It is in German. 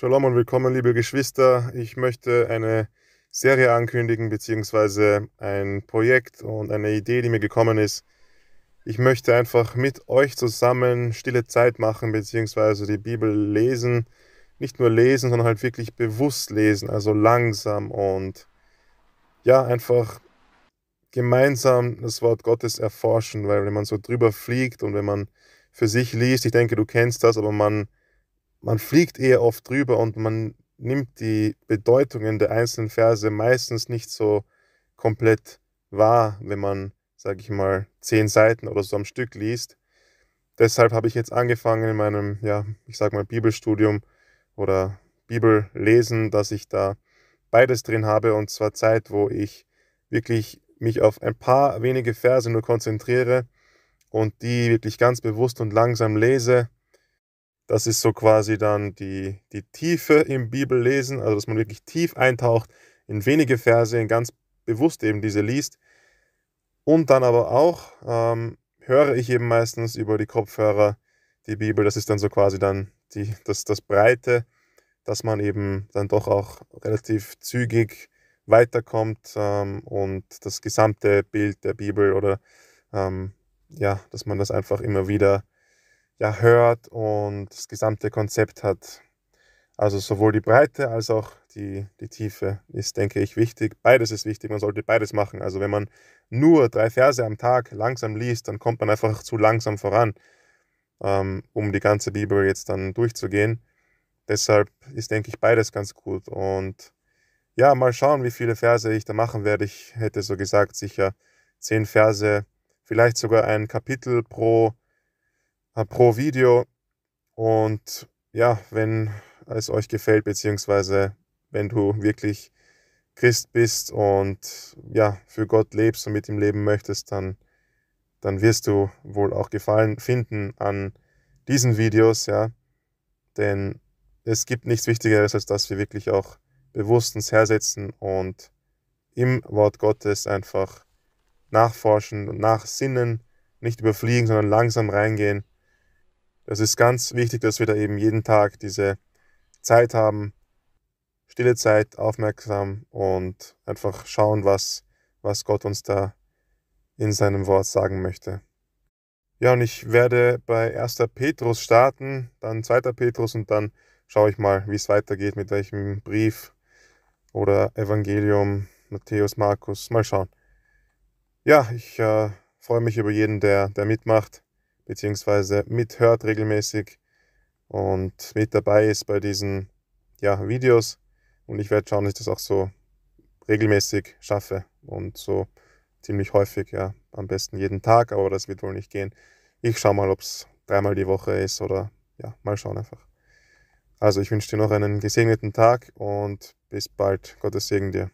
Shalom und willkommen, liebe Geschwister. Ich möchte eine Serie ankündigen, beziehungsweise ein Projekt und eine Idee, die mir gekommen ist. Ich möchte einfach mit euch zusammen stille Zeit machen, beziehungsweise die Bibel lesen. Nicht nur lesen, sondern halt wirklich bewusst lesen, also langsam und ja, einfach gemeinsam das Wort Gottes erforschen, weil wenn man so drüber fliegt und wenn man für sich liest, ich denke, du kennst das, aber man man fliegt eher oft drüber und man nimmt die Bedeutungen der einzelnen Verse meistens nicht so komplett wahr, wenn man, sage ich mal, zehn Seiten oder so am Stück liest. Deshalb habe ich jetzt angefangen in meinem, ja, ich sage mal, Bibelstudium oder Bibellesen, dass ich da beides drin habe und zwar Zeit, wo ich wirklich mich auf ein paar wenige Verse nur konzentriere und die wirklich ganz bewusst und langsam lese das ist so quasi dann die, die Tiefe im Bibellesen, also dass man wirklich tief eintaucht in wenige Verse, in ganz bewusst eben diese liest. Und dann aber auch ähm, höre ich eben meistens über die Kopfhörer die Bibel. Das ist dann so quasi dann die, das, das Breite, dass man eben dann doch auch relativ zügig weiterkommt ähm, und das gesamte Bild der Bibel oder ähm, ja, dass man das einfach immer wieder ja, hört und das gesamte Konzept hat. Also sowohl die Breite als auch die, die Tiefe ist, denke ich, wichtig. Beides ist wichtig, man sollte beides machen. Also wenn man nur drei Verse am Tag langsam liest, dann kommt man einfach zu langsam voran, ähm, um die ganze Bibel jetzt dann durchzugehen. Deshalb ist, denke ich, beides ganz gut. Und ja, mal schauen, wie viele Verse ich da machen werde. Ich hätte so gesagt, sicher zehn Verse, vielleicht sogar ein Kapitel pro pro Video. Und ja, wenn es euch gefällt, beziehungsweise wenn du wirklich Christ bist und ja, für Gott lebst und mit ihm leben möchtest, dann, dann wirst du wohl auch Gefallen finden an diesen Videos, ja. Denn es gibt nichts Wichtigeres, als dass wir wirklich auch bewusst uns hersetzen und im Wort Gottes einfach nachforschen und nachsinnen, nicht überfliegen, sondern langsam reingehen das ist ganz wichtig, dass wir da eben jeden Tag diese Zeit haben, stille Zeit, aufmerksam und einfach schauen, was, was Gott uns da in seinem Wort sagen möchte. Ja, und ich werde bei 1. Petrus starten, dann 2. Petrus und dann schaue ich mal, wie es weitergeht, mit welchem Brief oder Evangelium, Matthäus, Markus, mal schauen. Ja, ich äh, freue mich über jeden, der, der mitmacht beziehungsweise mithört regelmäßig und mit dabei ist bei diesen ja, Videos. Und ich werde schauen, dass ich das auch so regelmäßig schaffe und so ziemlich häufig, ja, am besten jeden Tag, aber das wird wohl nicht gehen. Ich schaue mal, ob es dreimal die Woche ist oder ja, mal schauen einfach. Also ich wünsche dir noch einen gesegneten Tag und bis bald. Gottes Segen dir.